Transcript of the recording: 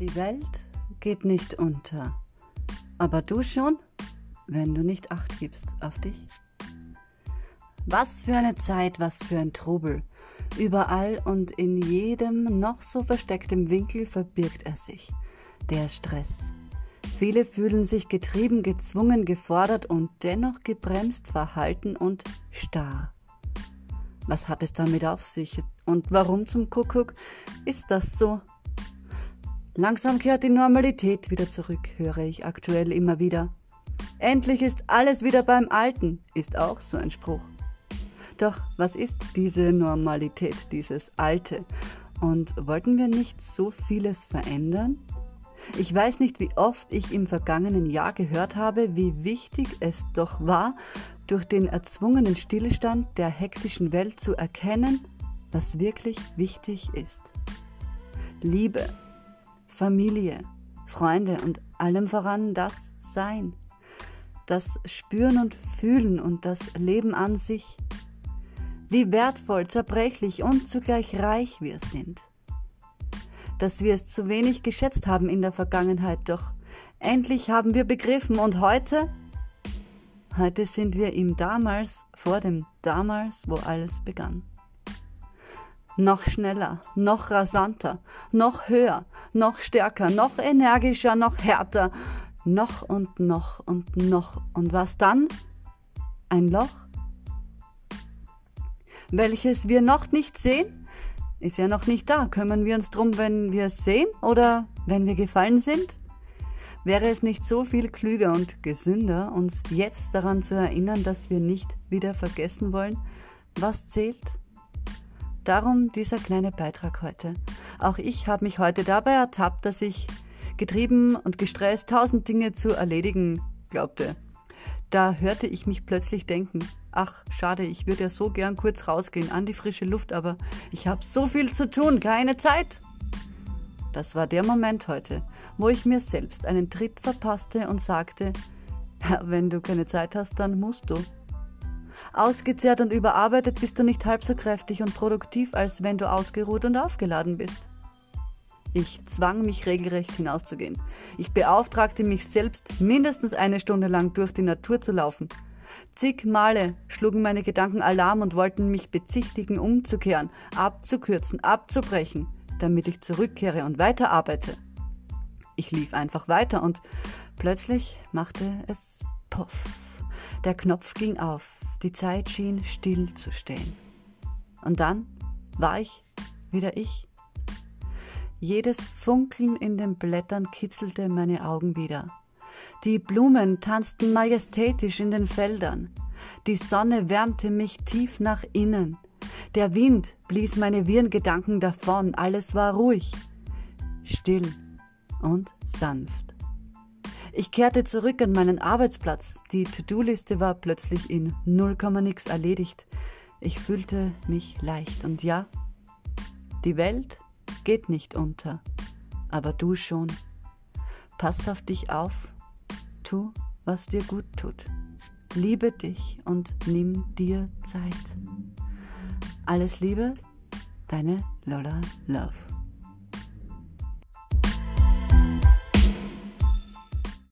Die Welt geht nicht unter, aber du schon, wenn du nicht acht gibst auf dich. Was für eine Zeit, was für ein Trubel. Überall und in jedem noch so verstecktem Winkel verbirgt er sich. Der Stress. Viele fühlen sich getrieben, gezwungen, gefordert und dennoch gebremst, verhalten und starr. Was hat es damit auf sich und warum zum Kuckuck ist das so? Langsam kehrt die Normalität wieder zurück, höre ich aktuell immer wieder. Endlich ist alles wieder beim Alten, ist auch so ein Spruch. Doch was ist diese Normalität, dieses Alte? Und wollten wir nicht so vieles verändern? Ich weiß nicht, wie oft ich im vergangenen Jahr gehört habe, wie wichtig es doch war, durch den erzwungenen Stillstand der hektischen Welt zu erkennen, was wirklich wichtig ist. Liebe, Familie, Freunde und allem voran das Sein, das Spüren und Fühlen und das Leben an sich. Wie wertvoll, zerbrechlich und zugleich reich wir sind. Dass wir es zu wenig geschätzt haben in der Vergangenheit, doch endlich haben wir begriffen und heute? Heute sind wir ihm damals, vor dem damals, wo alles begann noch schneller, noch rasanter, noch höher, noch stärker, noch energischer, noch härter, noch und noch und noch. Und was dann? Ein Loch? Welches wir noch nicht sehen? Ist ja noch nicht da. Kümmern wir uns drum, wenn wir es sehen oder wenn wir gefallen sind? Wäre es nicht so viel klüger und gesünder, uns jetzt daran zu erinnern, dass wir nicht wieder vergessen wollen, was zählt? Darum dieser kleine Beitrag heute. Auch ich habe mich heute dabei ertappt, dass ich getrieben und gestresst tausend Dinge zu erledigen glaubte. Da hörte ich mich plötzlich denken, ach schade, ich würde ja so gern kurz rausgehen an die frische Luft, aber ich habe so viel zu tun, keine Zeit. Das war der Moment heute, wo ich mir selbst einen Tritt verpasste und sagte, wenn du keine Zeit hast, dann musst du. Ausgezehrt und überarbeitet bist du nicht halb so kräftig und produktiv, als wenn du ausgeruht und aufgeladen bist. Ich zwang mich regelrecht hinauszugehen. Ich beauftragte mich selbst, mindestens eine Stunde lang durch die Natur zu laufen. Zig Male schlugen meine Gedanken Alarm und wollten mich bezichtigen, umzukehren, abzukürzen, abzubrechen, damit ich zurückkehre und weiterarbeite. Ich lief einfach weiter und plötzlich machte es Puff. Der Knopf ging auf. Die Zeit schien still zu stehen. Und dann war ich wieder ich. Jedes Funkeln in den Blättern kitzelte meine Augen wieder. Die Blumen tanzten majestätisch in den Feldern. Die Sonne wärmte mich tief nach innen. Der Wind blies meine wirren Gedanken davon. Alles war ruhig, still und sanft. Ich kehrte zurück an meinen Arbeitsplatz. Die To-Do-Liste war plötzlich in 0, nix erledigt. Ich fühlte mich leicht und ja, die Welt geht nicht unter, aber du schon. Pass auf dich auf, tu, was dir gut tut. Liebe dich und nimm dir Zeit. Alles Liebe, deine Lola Love.